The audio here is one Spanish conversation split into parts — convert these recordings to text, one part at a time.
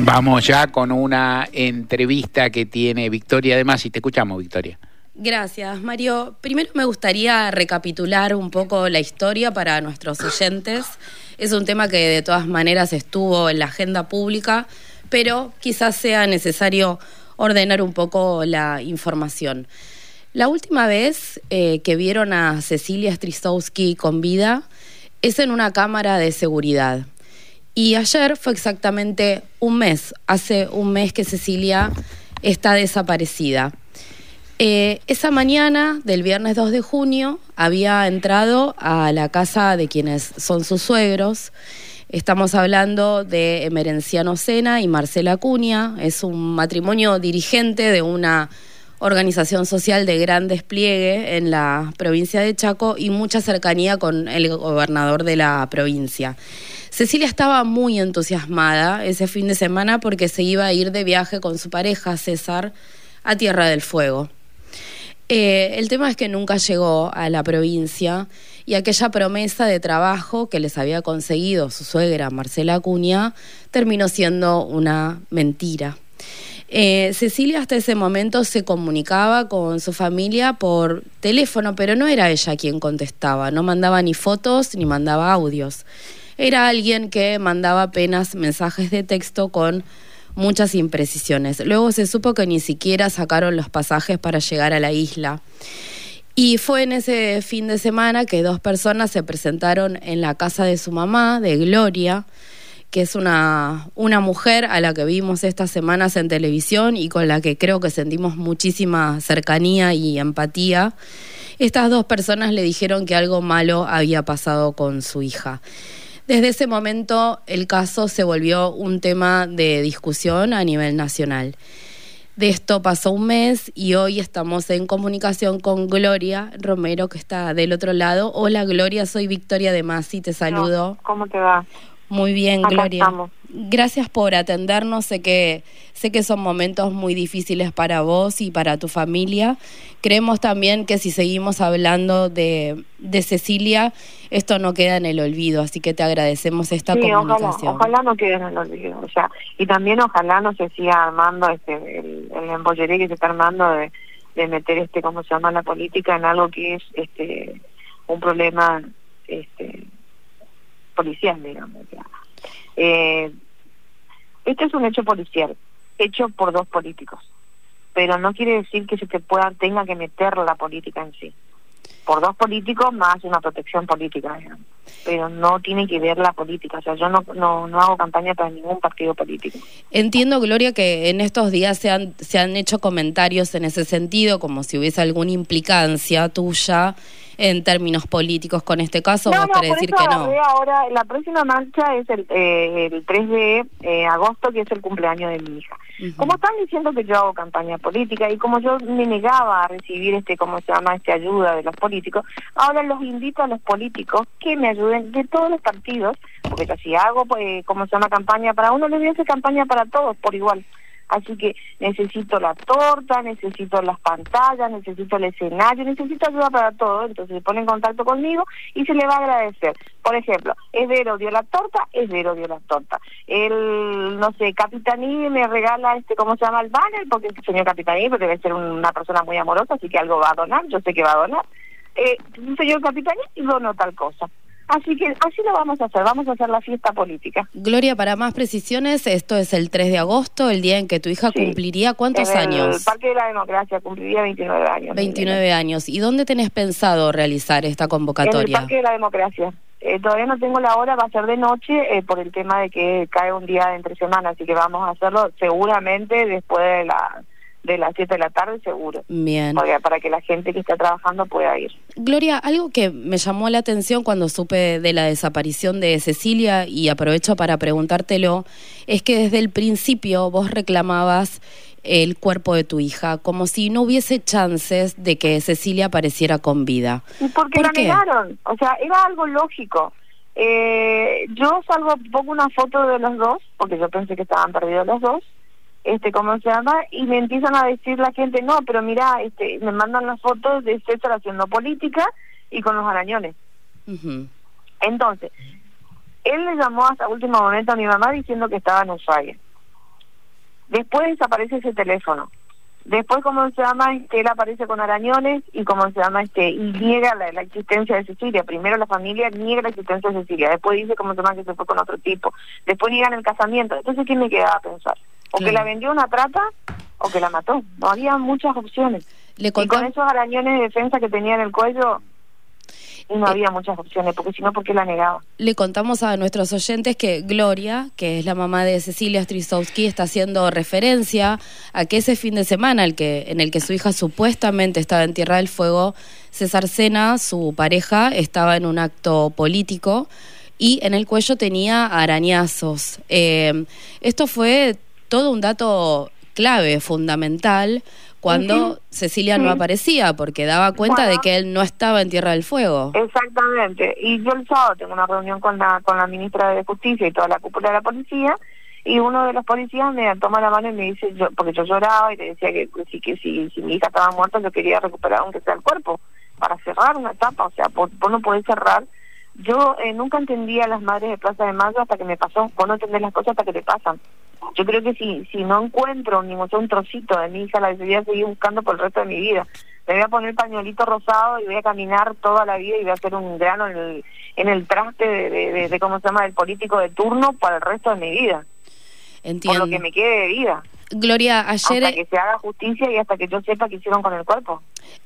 Vamos ya con una entrevista que tiene Victoria además y te escuchamos Victoria. Gracias, Mario. Primero me gustaría recapitular un poco la historia para nuestros oyentes. Es un tema que de todas maneras estuvo en la agenda pública, pero quizás sea necesario ordenar un poco la información. La última vez eh, que vieron a Cecilia Strisowski con vida es en una cámara de seguridad. Y ayer fue exactamente un mes, hace un mes que Cecilia está desaparecida. Eh, esa mañana del viernes 2 de junio había entrado a la casa de quienes son sus suegros. Estamos hablando de Emerenciano Sena y Marcela Cuña. Es un matrimonio dirigente de una organización social de gran despliegue en la provincia de Chaco y mucha cercanía con el gobernador de la provincia. Cecilia estaba muy entusiasmada ese fin de semana porque se iba a ir de viaje con su pareja César a Tierra del Fuego. Eh, el tema es que nunca llegó a la provincia y aquella promesa de trabajo que les había conseguido su suegra Marcela Acuña terminó siendo una mentira. Eh, Cecilia hasta ese momento se comunicaba con su familia por teléfono, pero no era ella quien contestaba, no mandaba ni fotos ni mandaba audios era alguien que mandaba apenas mensajes de texto con muchas imprecisiones. Luego se supo que ni siquiera sacaron los pasajes para llegar a la isla. Y fue en ese fin de semana que dos personas se presentaron en la casa de su mamá, de Gloria, que es una, una mujer a la que vimos estas semanas en televisión y con la que creo que sentimos muchísima cercanía y empatía. Estas dos personas le dijeron que algo malo había pasado con su hija. Desde ese momento el caso se volvió un tema de discusión a nivel nacional. De esto pasó un mes y hoy estamos en comunicación con Gloria Romero, que está del otro lado. Hola Gloria, soy Victoria de Masi, te saludo. ¿Cómo te va? Muy bien, Gloria. Gracias por atendernos. Sé que sé que son momentos muy difíciles para vos y para tu familia. Creemos también que si seguimos hablando de, de Cecilia, esto no queda en el olvido, así que te agradecemos esta sí, comunicación. Ojalá, no quede en el olvido, o sea, y también ojalá no se siga armando este el, el que se está armando de, de meter este, ¿cómo se llama? La política en algo que es este un problema este policial, digamos. Eh, este es un hecho policial, hecho por dos políticos, pero no quiere decir que se te pueda, tenga que meter la política en sí. Por dos políticos más una protección política, digamos. pero no tiene que ver la política. O sea, yo no, no, no hago campaña para ningún partido político. Entiendo, Gloria, que en estos días se han, se han hecho comentarios en ese sentido, como si hubiese alguna implicancia tuya en términos políticos con este caso? No, no, decir que no? Ahora, la próxima marcha es el, eh, el 3 de eh, agosto, que es el cumpleaños de mi hija. Como están diciendo que yo hago campaña política y como yo me negaba a recibir este, ¿cómo se llama?, este ayuda de los políticos, ahora los invito a los políticos que me ayuden de todos los partidos, porque si hago, pues, ¿cómo se llama?, campaña para uno, les voy a hacer campaña para todos por igual. Así que necesito la torta, necesito las pantallas, necesito el escenario, necesito ayuda para todo. Entonces se pone en contacto conmigo y se le va a agradecer. Por ejemplo, Vero dio la torta, Vero dio la torta. El, no sé, Capitaní me regala, este ¿cómo se llama? El banner, porque el señor Capitaní debe ser una persona muy amorosa, así que algo va a donar, yo sé que va a donar. Eh, señor Capitaní donó tal cosa. Así que así lo vamos a hacer, vamos a hacer la fiesta política. Gloria, para más precisiones, esto es el 3 de agosto, el día en que tu hija cumpliría cuántos años? El Parque de la Democracia cumpliría 29 años. 29 años. ¿Y dónde tenés pensado realizar esta convocatoria? En el Parque de la Democracia. Eh, todavía no tengo la hora, va a ser de noche eh, por el tema de que cae un día de entre semana, así que vamos a hacerlo seguramente después de la de las 7 de la tarde seguro. Bien. para que la gente que está trabajando pueda ir. Gloria, algo que me llamó la atención cuando supe de la desaparición de Cecilia y aprovecho para preguntártelo, es que desde el principio vos reclamabas el cuerpo de tu hija, como si no hubiese chances de que Cecilia apareciera con vida. Porque la negaron, o sea, era algo lógico. Eh, yo salgo, pongo una foto de los dos, porque yo pensé que estaban perdidos los dos, este cómo se llama y me empiezan a decir la gente no pero mira este me mandan las fotos de César haciendo política y con los arañones entonces él le llamó hasta último momento a mi mamá diciendo que estaba en Ushuaia Después desaparece ese teléfono. Después, ¿cómo se llama? Este, él aparece con arañones y ¿cómo se llama? Este, y niega la, existencia de Cecilia. Primero la familia niega la existencia de Cecilia. Después dice, ¿cómo se llama? Que se fue con otro tipo. Después niegan el casamiento. Entonces, ¿quién me quedaba a pensar? O que la vendió una trata o que la mató. No había muchas opciones. y con esos arañones de defensa que tenía en el cuello, y no eh, había muchas opciones, porque si no, ¿por qué la negaba? Le contamos a nuestros oyentes que Gloria, que es la mamá de Cecilia Strisowski, está haciendo referencia a que ese fin de semana el que, en el que su hija supuestamente estaba en Tierra del Fuego, César Sena, su pareja, estaba en un acto político y en el cuello tenía arañazos. Eh, esto fue todo un dato clave, fundamental, cuando Cecilia no aparecía, porque daba cuenta de que él no estaba en Tierra del Fuego. Exactamente. Y yo el sábado tengo una reunión con la, con la ministra de Justicia y toda la cúpula de la policía, y uno de los policías me toma la mano y me dice, yo, porque yo lloraba y le decía que, sí, que si, si mi hija estaba muerta, yo quería recuperar aunque sea el cuerpo, para cerrar una etapa, o sea, vos, no podés cerrar. Yo eh, nunca entendía a las madres de Plaza de Mayo hasta que me pasó, vos no entendés las cosas hasta que te pasan. Yo creo que si si no encuentro ni un trocito de mi hija, la voy a seguir buscando por el resto de mi vida. Me voy a poner pañuelito rosado y voy a caminar toda la vida y voy a hacer un grano en el, en el traste de, de, ¿cómo se llama?, del político de turno para el resto de mi vida. Entiendo. Por lo que me quede de vida. Gloria, ayer... Hasta que se haga justicia y hasta que yo sepa qué hicieron con el cuerpo.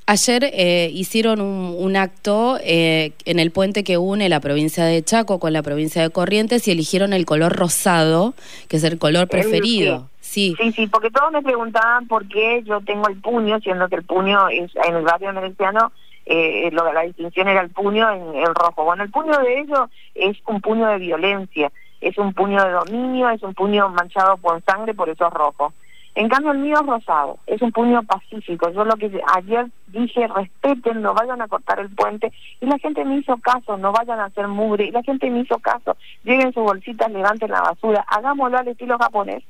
Ayer eh, hicieron un, acto eh, en el puente que une la provincia de Chaco con la provincia de Corrientes y eligieron el color rosado, que es el color preferido. sí. sí. sí, porque todos me preguntaban por qué yo tengo el puño, siendo que el puño es en el barrio mereciano eh, lo, la distinción era el puño en el rojo. Bueno, el puño de ellos es un puño de violencia es un puño de dominio, es un puño manchado con sangre, por eso es rojo. En cambio el mío es rosado, es un puño pacífico. Yo lo que ayer dije, respeten, no vayan a cortar el puente. Y la gente me hizo caso, no vayan a hacer mugre. Y la gente me hizo caso, lleven sus bolsitas, levanten la basura, hagámoslo al estilo japonés.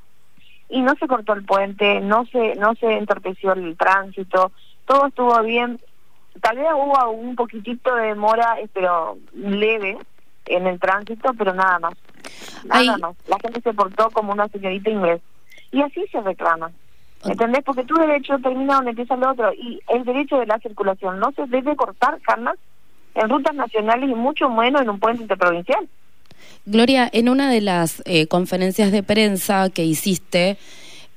Y no se cortó el puente, no se, no se entorpeció el tránsito, todo estuvo bien. Tal vez hubo un poquitito de demora, eh, pero leve en el tránsito, pero nada más. Nada más. La gente se portó como una señorita inglés. Y así se reclama. ¿Entendés? Porque tu derecho termina donde empieza el otro. Y el derecho de la circulación no se debe cortar jamás en rutas nacionales y mucho menos en un puente interprovincial. Gloria, en una de las eh, conferencias de prensa que hiciste,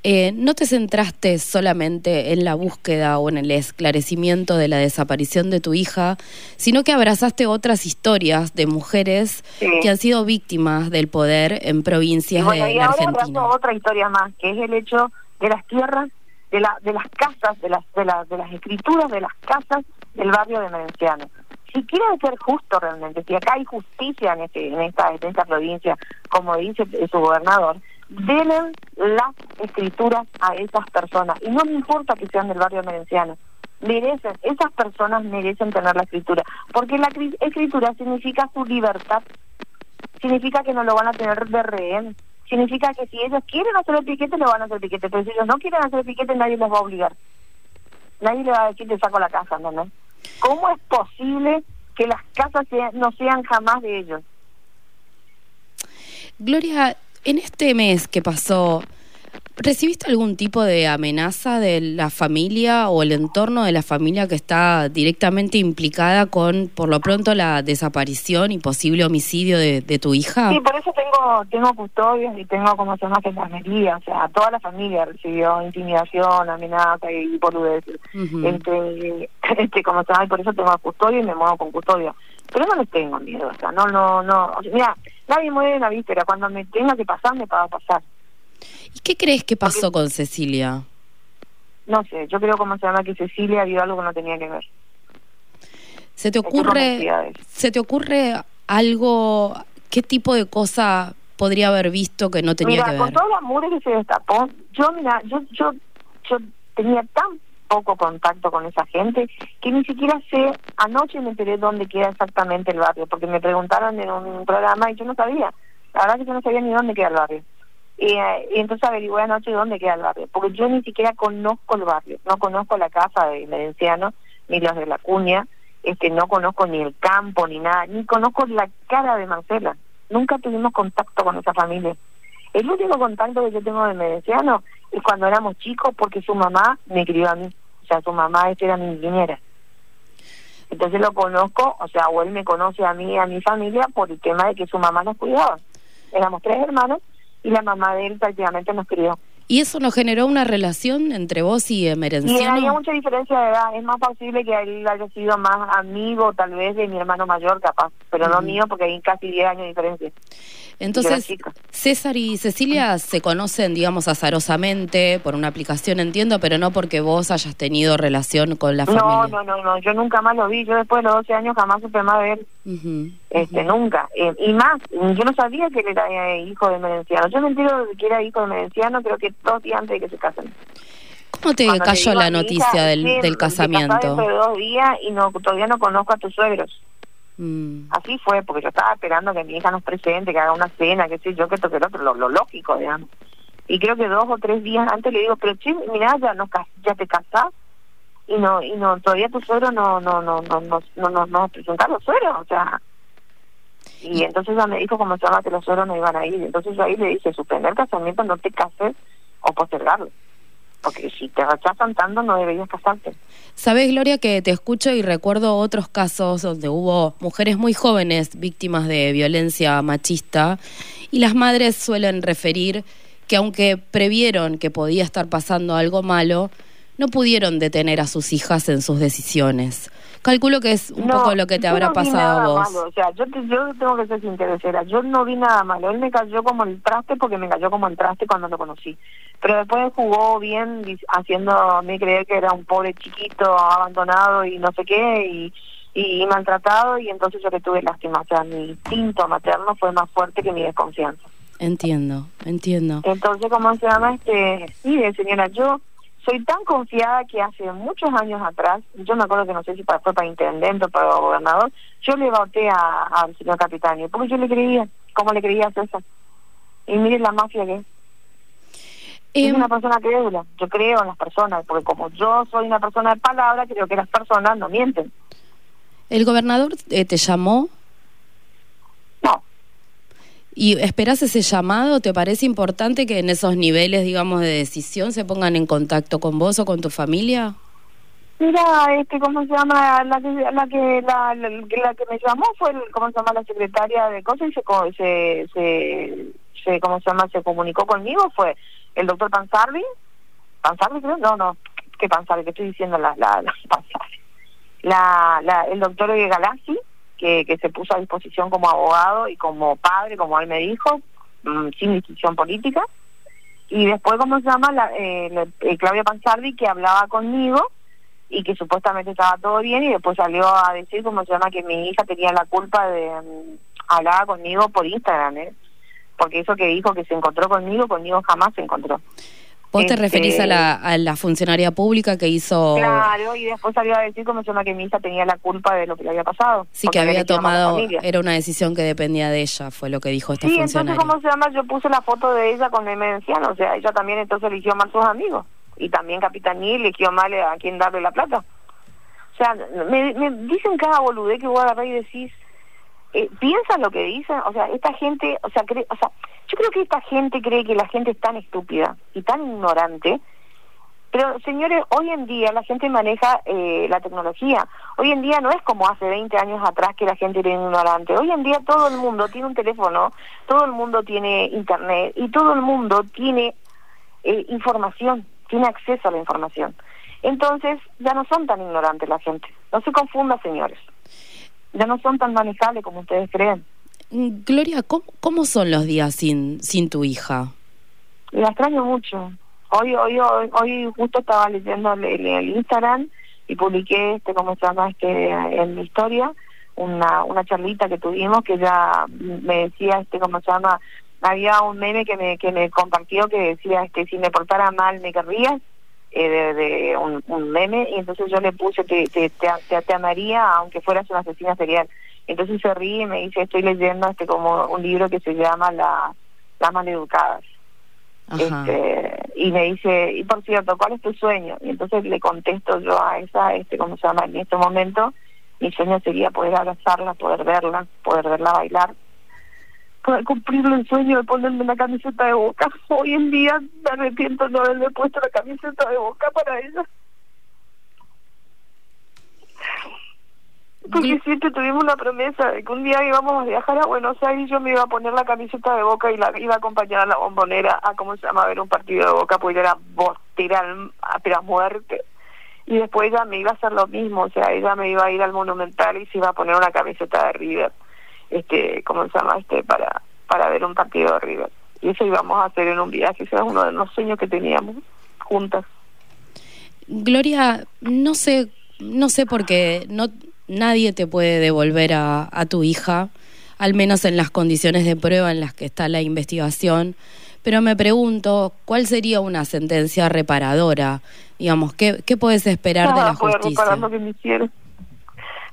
eh, no te centraste solamente en la búsqueda o en el esclarecimiento de la desaparición de tu hija, sino que abrazaste otras historias de mujeres que han sido víctimas del poder en provincias de y la ahora Argentina. otra historia más, que es el hecho de las tierras, de, la, de las casas, de las, de, de las escrituras de las casas del barrio de Merenciano si quieren ser justo realmente, si acá hay justicia en, este, en, esta, en esta provincia, como dice su gobernador, denle las escrituras a esas personas. Y no me importa que sean del barrio merenciano. Merecen, esas personas merecen tener la escritura. Porque la escritura significa su libertad. Significa que no lo van a tener de rehén. Significa que si ellos quieren hacer el piquete, lo van a hacer el piquete. Pero si ellos no quieren hacer el piquete, nadie les va a obligar. Nadie le va a decir, te saco la casa, ¿no? ¿Cómo es posible que las casas no sean jamás de ellos? Gloria, en este mes que pasó, ¿recibiste algún tipo de amenaza de la familia o el entorno de la familia que está directamente implicada con, por lo pronto, la desaparición y posible homicidio de, tu hija? Sí, por eso tengo tengo custodios y tengo, como se llama, gendarmería. O sea, toda la familia recibió intimidación, amenaza y boludeces. este, este, como se llama, y por eso tengo custodio y me muevo con custodio. Pero no les tengo miedo, o sea, no, no, no. mira, nadie muere en la víspera. Cuando me tenga que pasar, me va a pasar. ¿Y qué crees que pasó con Cecilia? No sé, yo creo como se llama que Cecilia vio algo que no tenía que ver. ¿Se te ocurre, ¿se te ocurre algo, qué tipo de cosa podría haber visto que no tenía que ver? con todo el amor que se destapó, yo mira, yo, yo, yo tenía tan poco contacto con esa gente que ni siquiera sé, anoche me enteré dónde queda exactamente el barrio, porque me preguntaron en un programa y yo no sabía, la verdad que yo no sabía ni dónde queda el barrio. Y, eh, entonces averigué anoche dónde queda el barrio, porque yo ni siquiera conozco el barrio, no conozco la casa de Merenciano, ni los de la cuña, este, no conozco ni el campo, ni nada, ni conozco la cara de Marcela. Nunca tuvimos contacto con esa familia. El último contacto que yo tengo de Merenciano cuando éramos chicos porque su mamá me crió a mí. O sea, su mamá este era mi ingeniera. Entonces lo conozco, o sea, o él me conoce a mí y a mi familia por el tema de que su mamá nos cuidaba. Éramos tres hermanos y la mamá de él prácticamente nos crió. ¿Y eso nos generó una relación entre vos y Emerenciano? Y había mucha diferencia de edad. Es más posible que él haya sido más amigo, tal vez, de mi hermano mayor, capaz. Pero no mío, porque hay casi 10 años de diferencia. Entonces, César y Cecilia se conocen, digamos, azarosamente por una aplicación, entiendo, pero no porque vos hayas tenido relación con la familia. No, no, no, yo nunca más lo vi. Yo después de los 12 años jamás supe más de él. este, Nunca. Eh, y más, yo no sabía que él era eh, hijo de Merenciano. Yo me entero que era hijo de Merenciano, creo que dos días antes de que se casen. ¿Cómo te cayó la noticia del, del casamiento? de dos días y no, todavía no conozco a tus suegros. Mm. Así fue, porque yo estaba esperando que mi hija nos presente, que haga una cena, que sé yo, que toque el otro, lo, lo lógico, digamos. Y creo que dos o tres días antes le digo, pero che, mirá, ya, nos, ya te casás y no y no todavía tu suegro no no no no no no no, no presentaron suegro o sea. Y entonces ya me dijo como se que los suegros no iban a ir. Entonces ahí le dije suspender el casamiento no te cases o postergarlo porque si te rechazan tanto no deberías casarte. Sabes, Gloria, que te escucho y recuerdo otros casos donde hubo mujeres muy jóvenes víctimas de violencia machista y las madres suelen referir que aunque previeron que podía estar pasando algo malo, no pudieron detener a sus hijas en sus decisiones. Calculo que es un poco lo que te habrá pasado a vos. O sea, yo, yo tengo que ser sincera. Yo no vi nada malo. Él me cayó como el traste porque me cayó como el traste cuando lo conocí. Pero después jugó bien, haciéndome creer que era un pobre chiquito abandonado y no sé qué, y, y maltratado. Y entonces yo le tuve lástima. O sea, mi instinto materno fue más fuerte que mi desconfianza. Entiendo, entiendo. Entonces, ¿cómo se llama? este Sí, señora, yo soy tan confiada que hace muchos años atrás, yo me acuerdo que no sé si fue para intendente o para gobernador, yo le voté al señor Capitani, porque yo le creía, como le creía a César. Y miren la mafia que es. es em, una persona crédula, yo creo en las personas, porque como yo soy una persona de palabra, creo que las personas no mienten. ¿El gobernador eh, te llamó ¿Y esperas ese llamado? ¿Te parece importante que en esos niveles, digamos, de decisión se pongan en contacto con vos o con tu familia? Mira, este, ¿cómo se llama? La que la que, la, que me llamó fue, el, ¿cómo se llama? La secretaria de cosas y se, se, se, ¿cómo se llama? Se comunicó conmigo, fue el doctor Pansarvi. ¿Pansarvi creo? No, no, ¿qué Pansarvi? ¿Qué estoy diciendo? La, la, la La, la, el doctor Galassi que, que se puso a disposición como abogado y como padre, como él me dijo, mm, sin distinción política. Y después, ¿cómo se llama? La, eh, eh, Claudia Panzardi, que hablaba conmigo y que supuestamente estaba todo bien y después salió a decir, ¿cómo se llama? Que mi hija tenía la culpa de... Um, hablaba conmigo por Instagram, ¿eh? Porque eso que dijo que se encontró conmigo, conmigo jamás se encontró. ¿Vos te referís a la, este, a la funcionaria pública que hizo...? Claro, y después salió a decir como se llama que mi hija tenía la culpa de lo que le había pasado. Sí, que había tomado, era una decisión que dependía de ella, fue lo que dijo esta sí, funcionaria. entonces, ¿cómo se llama? Yo puse la foto de ella con el menciano, o sea, ella también entonces eligió mal sus amigos. Y también Capitanía eligió mal a quien darle la plata. O sea, me, me dicen cada boludez que voy a agarrar y decís, eh, piensan lo que dicen, o sea, esta gente, o sea, cree, o sea, yo creo que esta gente cree que la gente es tan estúpida y tan ignorante, pero señores, hoy en día la gente maneja eh, la tecnología. Hoy en día no es como hace 20 años atrás que la gente era ignorante. Hoy en día todo el mundo tiene un teléfono, todo el mundo tiene internet y todo el mundo tiene eh, información, tiene acceso a la información. Entonces ya no son tan ignorantes la gente. No se confunda, señores ya no son tan manejables como ustedes creen. Mm, Gloria, ¿cómo, cómo son los días sin, sin tu hija? La extraño mucho. Hoy, hoy, hoy, justo estaba leyendo el, Instagram y publiqué, este, como se llama, este, en mi historia, una, una charlita que tuvimos que ya me decía, este, como se llama, había un meme que me, que me compartió que decía, este, si me portara mal me querrías eh, de, un, meme y entonces yo le puse te, te, te, amaría aunque fueras una asesina serial entonces se ríe y me dice estoy leyendo este como un libro que se llama la las maleducadas este, y me dice y por cierto cuál es tu sueño y entonces le contesto yo a esa este cómo se llama en este momento mi sueño sería poder abrazarla poder verla poder verla bailar poder cumplir el sueño de ponerme la camiseta de boca. Hoy en día me arrepiento de no haberle puesto la camiseta de boca para ella. Porque siempre tuvimos una promesa de que un día íbamos a viajar a Buenos Aires y yo me iba a poner la camiseta de Boca y la iba a acompañar a la bombonera a, ¿cómo se llama?, a ver un partido de Boca, porque era bostera a muerte. Y después ella me iba a hacer lo mismo, o sea, ella me iba a ir al Monumental y se iba a poner una camiseta de River, este, ¿cómo se llama?, este, para, para ver un partido de River. Y eso íbamos a hacer en un viaje, ese era uno de los sueños que teníamos juntas. Gloria, no sé, no sé por qué, no nadie te puede devolver a, tu hija, al menos en las condiciones de prueba en las que está la investigación. Pero me pregunto, ¿cuál sería una sentencia reparadora? Digamos, ¿qué, qué puedes esperar de la justicia? lo que me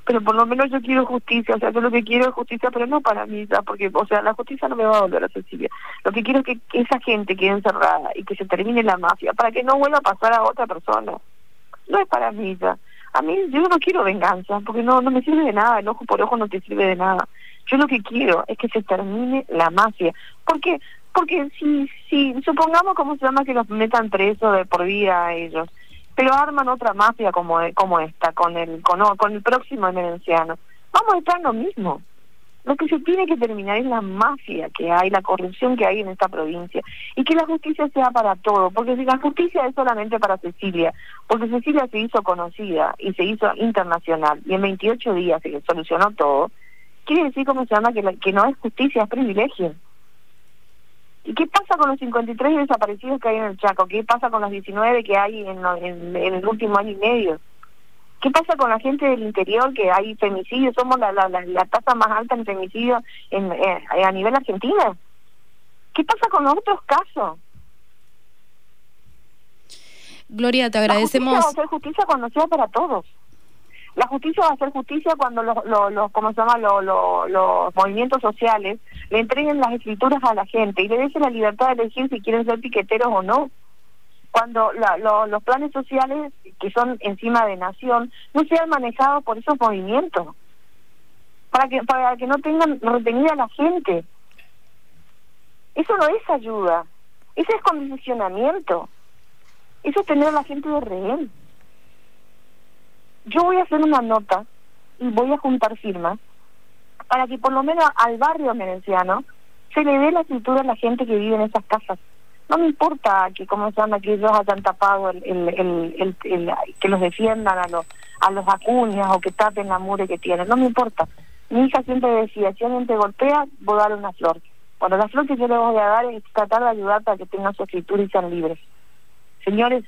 Pero por lo menos yo quiero justicia, o sea, yo lo que quiero es justicia, pero no para mí, porque, o sea, la justicia no me va a volver a Cecilia. Lo que quiero es que esa gente quede encerrada y que se termine la mafia, para que no vuelva a pasar a otra persona. No es para mí ya. A mí yo no quiero venganza, porque no, no me sirve de nada, el ojo por ojo no te sirve de nada. Yo lo que quiero es que se termine la mafia. porque Porque si, si supongamos, ¿cómo se llama? Que los metan presos de por vida a ellos, pero arman otra mafia como, como esta, con el, con, con el próximo emerenciano, vamos a estar en lo mismo. Lo que se tiene que terminar es la mafia que hay, la corrupción que hay en esta provincia y que la justicia sea para todo, porque si la justicia es solamente para Cecilia, porque Cecilia se hizo conocida y se hizo internacional y en 28 días se solucionó todo, quiere decir, ¿cómo se llama? Que, que no es justicia, es privilegio. ¿Y qué pasa con los 53 desaparecidos que hay en el Chaco? ¿Qué pasa con los 19 que hay en, en el último año y medio? ¿Qué pasa con la gente del interior que hay femicidios? Somos la, la, la, tasa más alta en femicidios en, eh, a nivel argentino. ¿Qué pasa con los otros casos? Gloria, te agradecemos. La justicia va a ser justicia cuando sea para todos. La justicia va a ser justicia cuando los, los, ¿cómo se llama? Los, los, movimientos sociales le entreguen las escrituras a la gente y le den la libertad de elegir si quieren ser piqueteros o no. Cuando los planes sociales que son encima de nación no sean manejados por esos movimientos. Para que para que no tengan retenida la gente. Eso no es ayuda. Eso es condicionamiento. Eso es tener a la gente de rehén yo voy a hacer una nota y voy a juntar firmas para que por lo menos al barrio merenciano se le dé la escritura a la gente que vive en esas casas. No me importa que cómo se llama que ellos hayan tapado el, el, el, que los defiendan a los a los acuñas o que tapen la mure que tienen no me importa. Mi hija siempre decía si alguien te golpea voy a dar una flor. Bueno la flor que yo le voy a dar es tratar de ayudar para que tengan su escritura y sean libres. Señores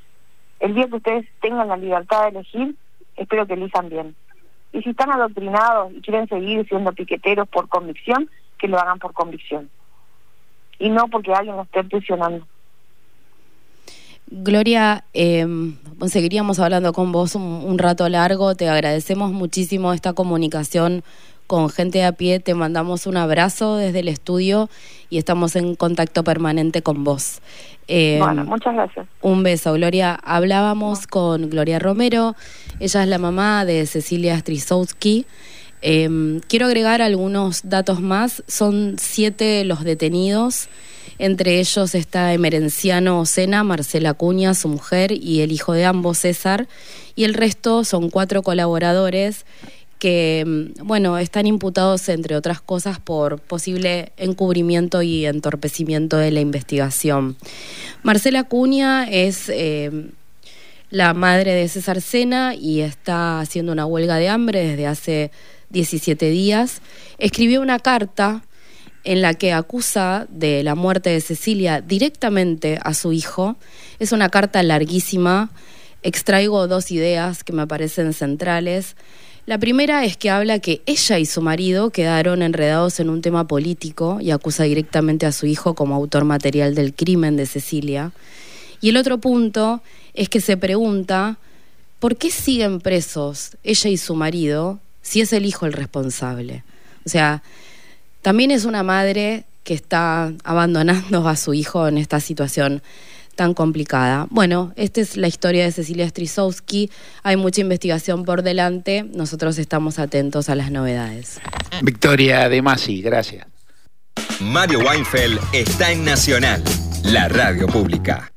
el día que ustedes tengan la libertad de elegir espero que elijan bien y si están adoctrinados y quieren seguir siendo piqueteros por convicción que lo hagan por convicción y no porque alguien los esté presionando. Gloria, eh, seguiríamos hablando con vos un, rato largo. Te agradecemos muchísimo esta comunicación con gente de a pie. Te mandamos un abrazo desde el estudio y estamos en contacto permanente con vos. Eh, bueno, muchas gracias. Un beso, Gloria. Hablábamos con Gloria Romero. Ella es la mamá de Cecilia Strisowski. Em, quiero agregar algunos datos más. Son siete los detenidos. Entre ellos está Emerenciano Ocena, Marcela Cuña, su mujer y el hijo de ambos, César. Y el resto son cuatro colaboradores que, em, bueno, están imputados, entre otras cosas, por posible encubrimiento y entorpecimiento de la investigación. Marcela Cuña es em, la madre de César Sena y está haciendo una huelga de hambre desde hace 17 días, escribió una carta en la que acusa de la muerte de Cecilia directamente a su hijo. Es una carta larguísima. Extraigo dos ideas que me parecen centrales. La primera es que habla que ella y su marido quedaron enredados en un tema político y acusa directamente a su hijo como autor material del crimen de Cecilia. Y el otro punto es que se pregunta por qué siguen presos ella y su marido si es el hijo el responsable. O sea, también es una madre que está abandonando a su hijo en esta situación tan complicada. Bueno, esta es la historia de Cecilia Strisowski. Hay mucha investigación por delante. Nosotros estamos atentos a las novedades. Victoria De Masi, gracias. Mario Weinfeld está en Nacional, la radio pública.